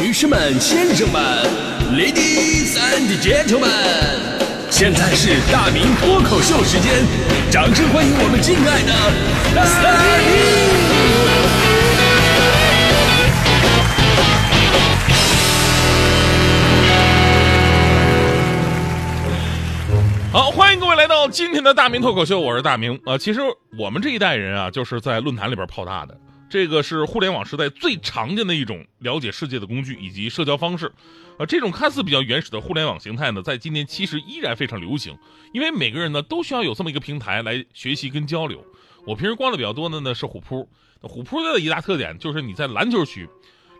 女士们、先生们，Ladies and Gentlemen，现在是大明脱口秀时间，掌声欢迎我们敬爱的大明！好，欢迎各位来到今天的大明脱口秀，我是大明啊。其实我们这一代人啊，就是在论坛里边泡大的。这个是互联网时代最常见的一种了解世界的工具以及社交方式，啊，这种看似比较原始的互联网形态呢，在今年其实依然非常流行，因为每个人呢都需要有这么一个平台来学习跟交流。我平时逛的比较多的呢是虎扑，虎扑的一大特点就是你在篮球区。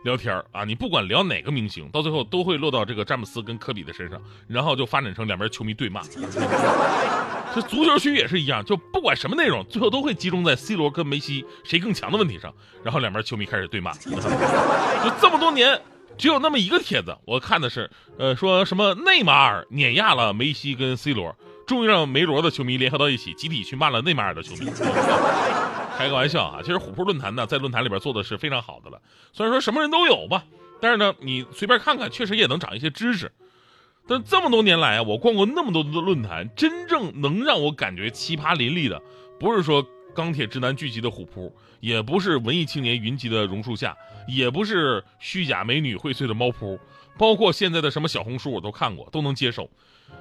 聊天啊，你不管聊哪个明星，到最后都会落到这个詹姆斯跟科比的身上，然后就发展成两边球迷对骂。这足球区也是一样，就不管什么内容，最后都会集中在 C 罗跟梅西谁更强的问题上，然后两边球迷开始对骂。就这么多年，只有那么一个帖子，我看的是，呃，说什么内马尔碾压了梅西跟 C 罗，终于让梅罗的球迷联合到一起，集体去骂了内马尔的球迷。开个玩笑啊！其实虎扑论坛呢，在论坛里边做的是非常好的了。虽然说什么人都有吧，但是呢，你随便看看，确实也能长一些知识。但这么多年来啊，我逛过那么多的论坛，真正能让我感觉奇葩林立的，不是说钢铁直男聚集的虎扑，也不是文艺青年云集的榕树下，也不是虚假美女荟萃的猫扑，包括现在的什么小红书，我都看过，都能接受。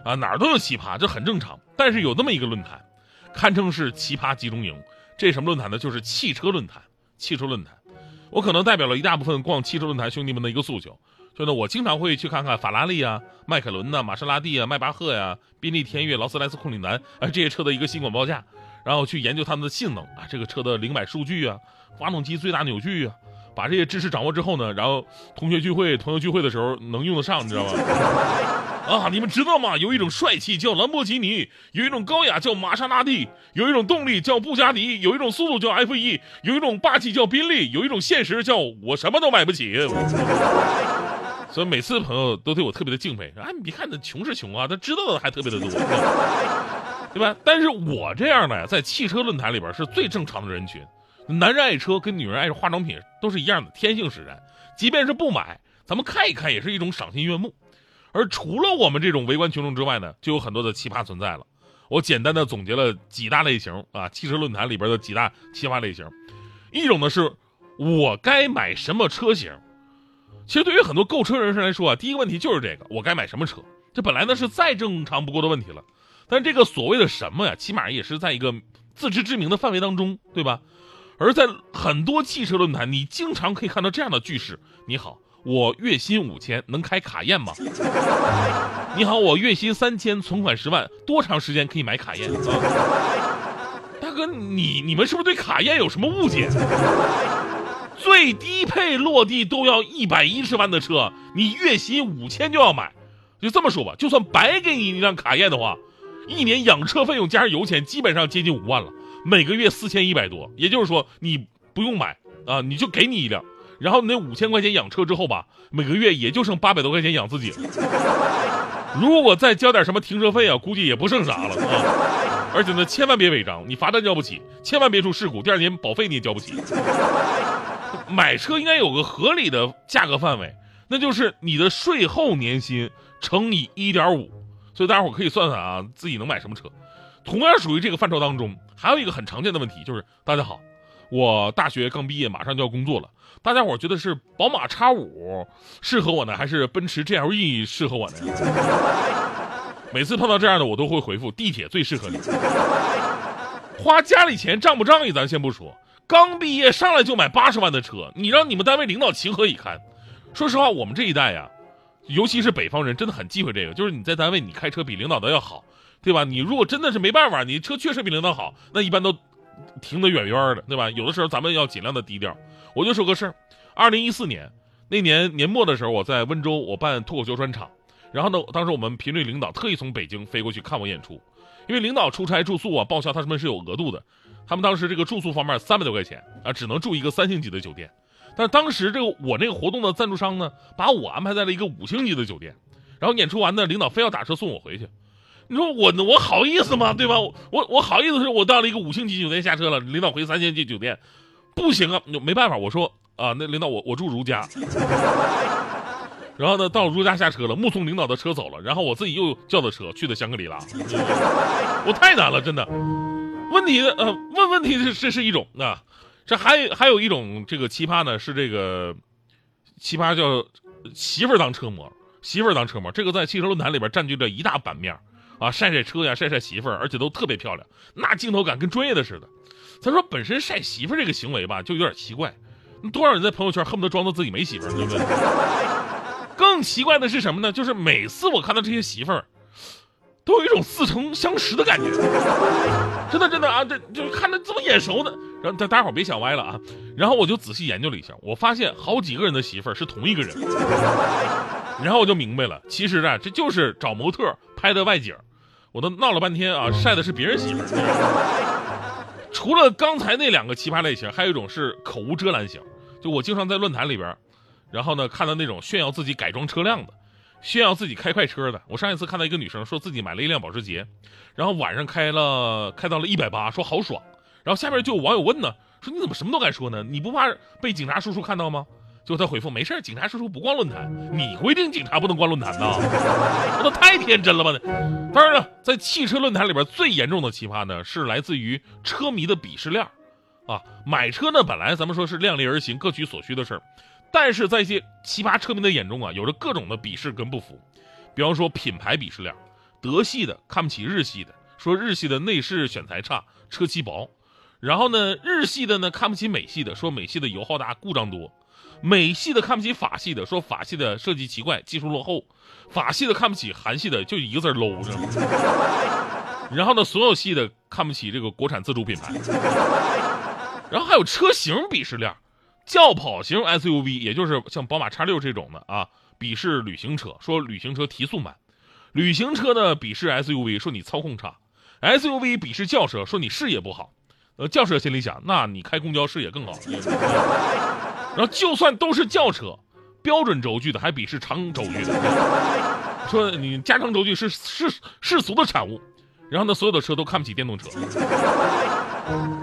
啊，哪儿都有奇葩，这很正常。但是有那么一个论坛，堪称是奇葩集中营。这什么论坛呢？就是汽车论坛。汽车论坛，我可能代表了一大部分逛汽车论坛兄弟们的一个诉求。就呢，我经常会去看看法拉利啊、迈凯伦呐、玛莎拉蒂啊、迈巴赫呀、宾利、天悦、劳斯莱斯、库里南啊这些车的一个新款报价，然后去研究他们的性能啊，这个车的零百数据啊，发动机最大扭矩啊，把这些知识掌握之后呢，然后同学聚会、朋友聚会的时候能用得上，你知道吗？啊，你们知道吗？有一种帅气叫兰博基尼，有一种高雅叫玛莎拉蒂，有一种动力叫布加迪，有一种速度叫 F 一，有一种霸气叫宾利，有一种现实叫我什么都买不起。所以每次朋友都对我特别的敬佩。哎，你看那穷是穷啊，他知道的还特别的多，对吧？但是我这样的，在汽车论坛里边是最正常的人群。男人爱车跟女人爱化妆品都是一样的，天性使然。即便是不买，咱们看一看也是一种赏心悦目。而除了我们这种围观群众之外呢，就有很多的奇葩存在了。我简单的总结了几大类型啊，汽车论坛里边的几大奇葩类型。一种呢是，我该买什么车型？其实对于很多购车人士来说啊，第一个问题就是这个，我该买什么车？这本来呢是再正常不过的问题了。但这个所谓的什么呀，起码也是在一个自知之明的范围当中，对吧？而在很多汽车论坛，你经常可以看到这样的句式：你好。我月薪五千，能开卡宴吗？你好，我月薪三千，存款十万，多长时间可以买卡宴啊？大哥，你你们是不是对卡宴有什么误解？最低配落地都要一百一十万的车，你月薪五千就要买？就这么说吧，就算白给你一辆卡宴的话，一年养车费用加上油钱，基本上接近五万了，每个月四千一百多。也就是说，你不用买啊，你就给你一辆。然后你那五千块钱养车之后吧，每个月也就剩八百多块钱养自己了。如果再交点什么停车费啊，估计也不剩啥了啊！而且呢，千万别违章，你罚单交不起；千万别出事故，第二年保费你也交不起。买车应该有个合理的价格范围，那就是你的税后年薪乘以一点五。所以大家伙可以算算啊，自己能买什么车。同样属于这个范畴当中，还有一个很常见的问题就是，大家好。我大学刚毕业，马上就要工作了。大家伙觉得是宝马叉五适合我呢，还是奔驰 GLE 适合我呢？每次碰到这样的，我都会回复：地铁最适合你。花家里钱仗不仗义，咱先不说。刚毕业上来就买八十万的车，你让你们单位领导情何以堪？说实话，我们这一代呀，尤其是北方人，真的很忌讳这个。就是你在单位，你开车比领导的要好，对吧？你如果真的是没办法，你车确实比领导好，那一般都。停得远远的，对吧？有的时候咱们要尽量的低调。我就说个事儿，二零一四年那年年末的时候，我在温州，我办脱口秀专场。然后呢，当时我们频率领导特意从北京飞过去看我演出，因为领导出差住宿啊，报销他们是有额度的。他们当时这个住宿方面三百多块钱啊，只能住一个三星级的酒店。但当时这个我那个活动的赞助商呢，把我安排在了一个五星级的酒店。然后演出完呢，领导非要打车送我回去。你说我我好意思吗？对吧？我我好意思是我到了一个五星级酒店下车了，领导回三星级酒店，不行啊，没办法。我说啊，那领导我我住如家，然后呢，到如家下车了，目送领导的车走了，然后我自己又叫的车去的香格里拉，我太难了，真的。问题的呃，问问题是这是一种啊，这还还有一种这个奇葩呢，是这个奇葩叫媳妇儿当车模，媳妇儿当车模，这个在汽车论坛里边占据着一大版面啊，晒晒车呀，晒晒媳妇儿，而且都特别漂亮，那镜头感跟专业的似的。咱说本身晒媳妇儿这个行为吧，就有点奇怪，多少人在朋友圈恨不得装作自己没媳妇儿，对不对？更奇怪的是什么呢？就是每次我看到这些媳妇儿，都有一种似曾相识的感觉。真的真的啊，这就看着这么眼熟的。然后大大伙别想歪了啊。然后我就仔细研究了一下，我发现好几个人的媳妇儿是同一个人。然后我就明白了，其实啊，这就是找模特拍的外景。我都闹了半天啊，晒的是别人媳妇儿。除了刚才那两个奇葩类型，还有一种是口无遮拦型。就我经常在论坛里边。然后呢，看到那种炫耀自己改装车辆的，炫耀自己开快车的。我上一次看到一个女生说自己买了一辆保时捷，然后晚上开了开到了一百八，说好爽。然后下面就有网友问呢，说你怎么什么都敢说呢？你不怕被警察叔叔看到吗？就他回复没事警察叔叔不逛论坛，你规定警察不能逛论坛呐？那太天真了吧？当然了，在汽车论坛里边最严重的奇葩呢，是来自于车迷的鄙视链啊。买车呢，本来咱们说是量力而行、各取所需的事儿。但是在一些奇葩车迷的眼中啊，有着各种的鄙视跟不服，比方说品牌鄙视链，德系的看不起日系的，说日系的内饰选材差，车漆薄；然后呢，日系的呢看不起美系的，说美系的油耗大，故障多；美系的看不起法系的，说法系的设计奇怪，技术落后；法系的看不起韩系的，就一个字 low 着。然后呢，所有系的看不起这个国产自主品牌。然后还有车型鄙视链。轿跑型 SUV，也就是像宝马 X6 这种的啊，鄙视旅行车，说旅行车提速慢；旅行车呢鄙视 SUV，说你操控差；SUV 鄙视轿车，说你视野不好。呃，轿车心里想，那你开公交视野更好。然后就算都是轿车，标准轴距的还鄙视长轴距的，说你加长轴距是世世俗的产物。然后呢，所有的车都看不起电动车。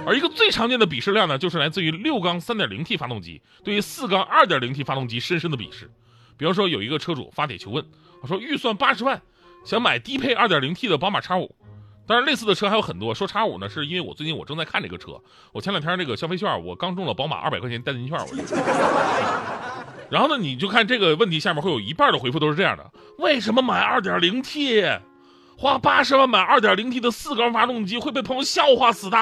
而一个最常见的鄙视链呢，就是来自于六缸 3.0T 发动机对于四缸 2.0T 发动机深深的鄙视。比方说，有一个车主发帖求问，我说预算八十万，想买低配 2.0T 的宝马 X5。当然，类似的车还有很多。说叉五呢，是因为我最近我正在看这个车，我前两天那个消费券，我刚中了宝马二百块钱代金券。我 然后呢，你就看这个问题下面会有一半的回复都是这样的：为什么买二点零 T，花八十万买二点零 T 的四缸发动机会被朋友笑话死的。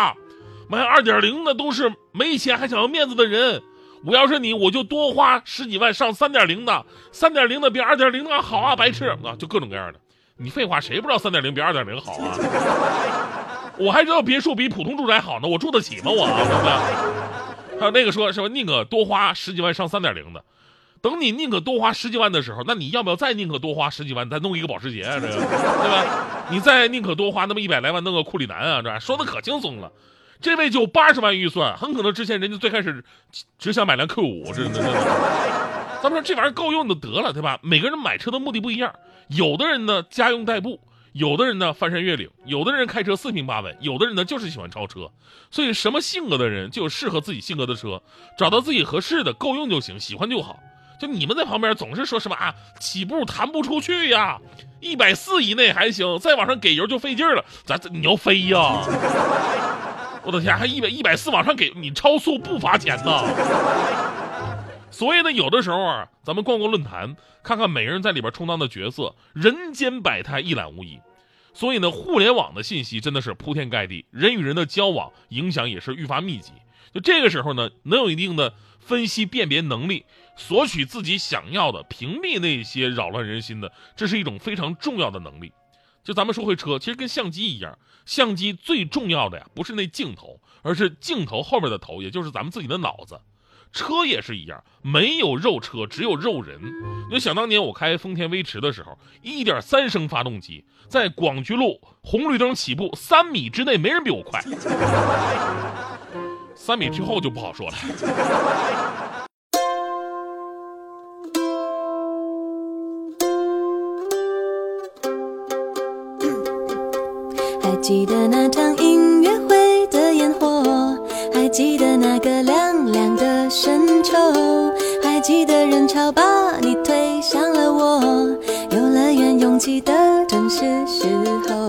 买二点零的都是没钱还想要面子的人，我要是你，我就多花十几万上三点零的，三点零的比二点零的好啊，白痴啊，就各种各样的。你废话，谁不知道三点零比二点零好啊？我还知道别墅比普通住宅好呢，我住得起吗？我对不对？还有那个说什么宁可多花十几万上三点零的，等你宁可多花十几万的时候，那你要不要再宁可多花十几万再弄一个保时捷啊？这个对吧？你再宁可多花那么一百来万弄个库里南啊？这说的可轻松了。这位就八十万预算，很可能之前人家最开始只想买辆 Q 五，真的真的。咱们说这玩意儿够用就得了，对吧？每个人买车的目的不一样，有的人呢家用代步，有的人呢翻山越岭，有的人开车四平八稳，有的人呢就是喜欢超车。所以什么性格的人就有适合自己性格的车，找到自己合适的够用就行，喜欢就好。就你们在旁边总是说什么啊，起步弹不出去呀，一百四以内还行，再往上给油就费劲了，咱你要飞呀？我的天，还一百一百四往上给你超速不罚钱呢。所以呢，有的时候啊，咱们逛逛论坛，看看每个人在里边充当的角色，人间百态一览无遗。所以呢，互联网的信息真的是铺天盖地，人与人的交往影响也是愈发密集。就这个时候呢，能有一定的分析辨别能力，索取自己想要的，屏蔽那些扰乱人心的，这是一种非常重要的能力。就咱们说回车，其实跟相机一样，相机最重要的呀，不是那镜头，而是镜头后面的头，也就是咱们自己的脑子。车也是一样，没有肉车，只有肉人。就想当年我开丰田威驰的时候，一点三升发动机，在广渠路红绿灯起步三米之内，没人比我快。三米之后就不好说了。还记得那场音乐会的烟火，还记得挤的人潮把你推向了我，游乐园拥挤的正是时候，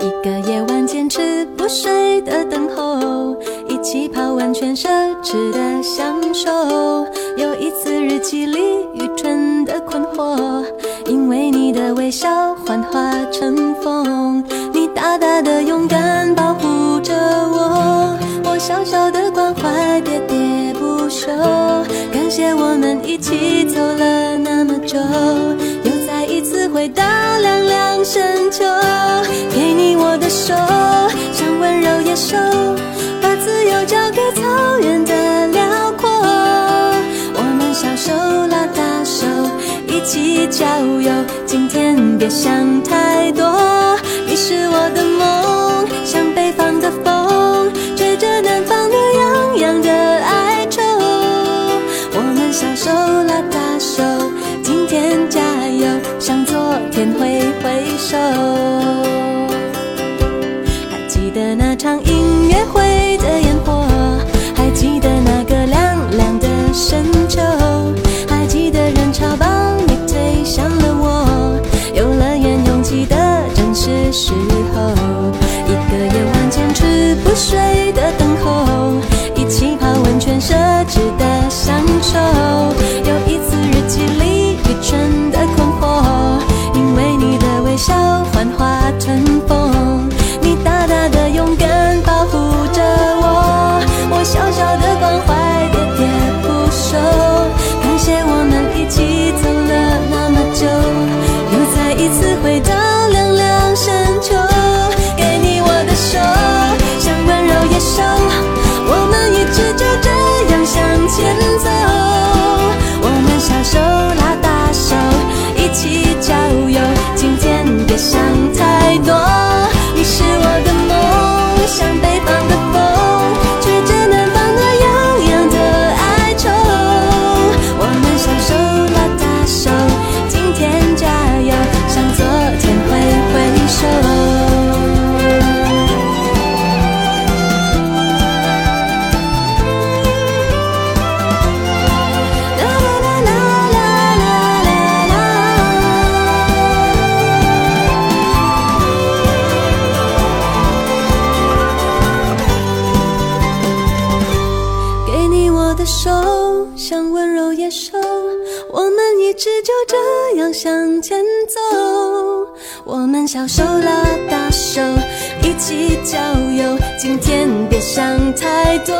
一个夜晚坚持不睡的等候，一起泡温泉奢侈的享受，有一次日记里愚蠢的困惑，因为你的微笑幻化成风。一起走了那么久，又再一次回到凉凉深秋，给你我的手，像温柔野兽，把自由交给草原的辽阔，我们小手拉大手，一起郊游，今天别想太多，你是我的梦想。so 这样向前走我们小手拉大手一起郊游今天别想太多。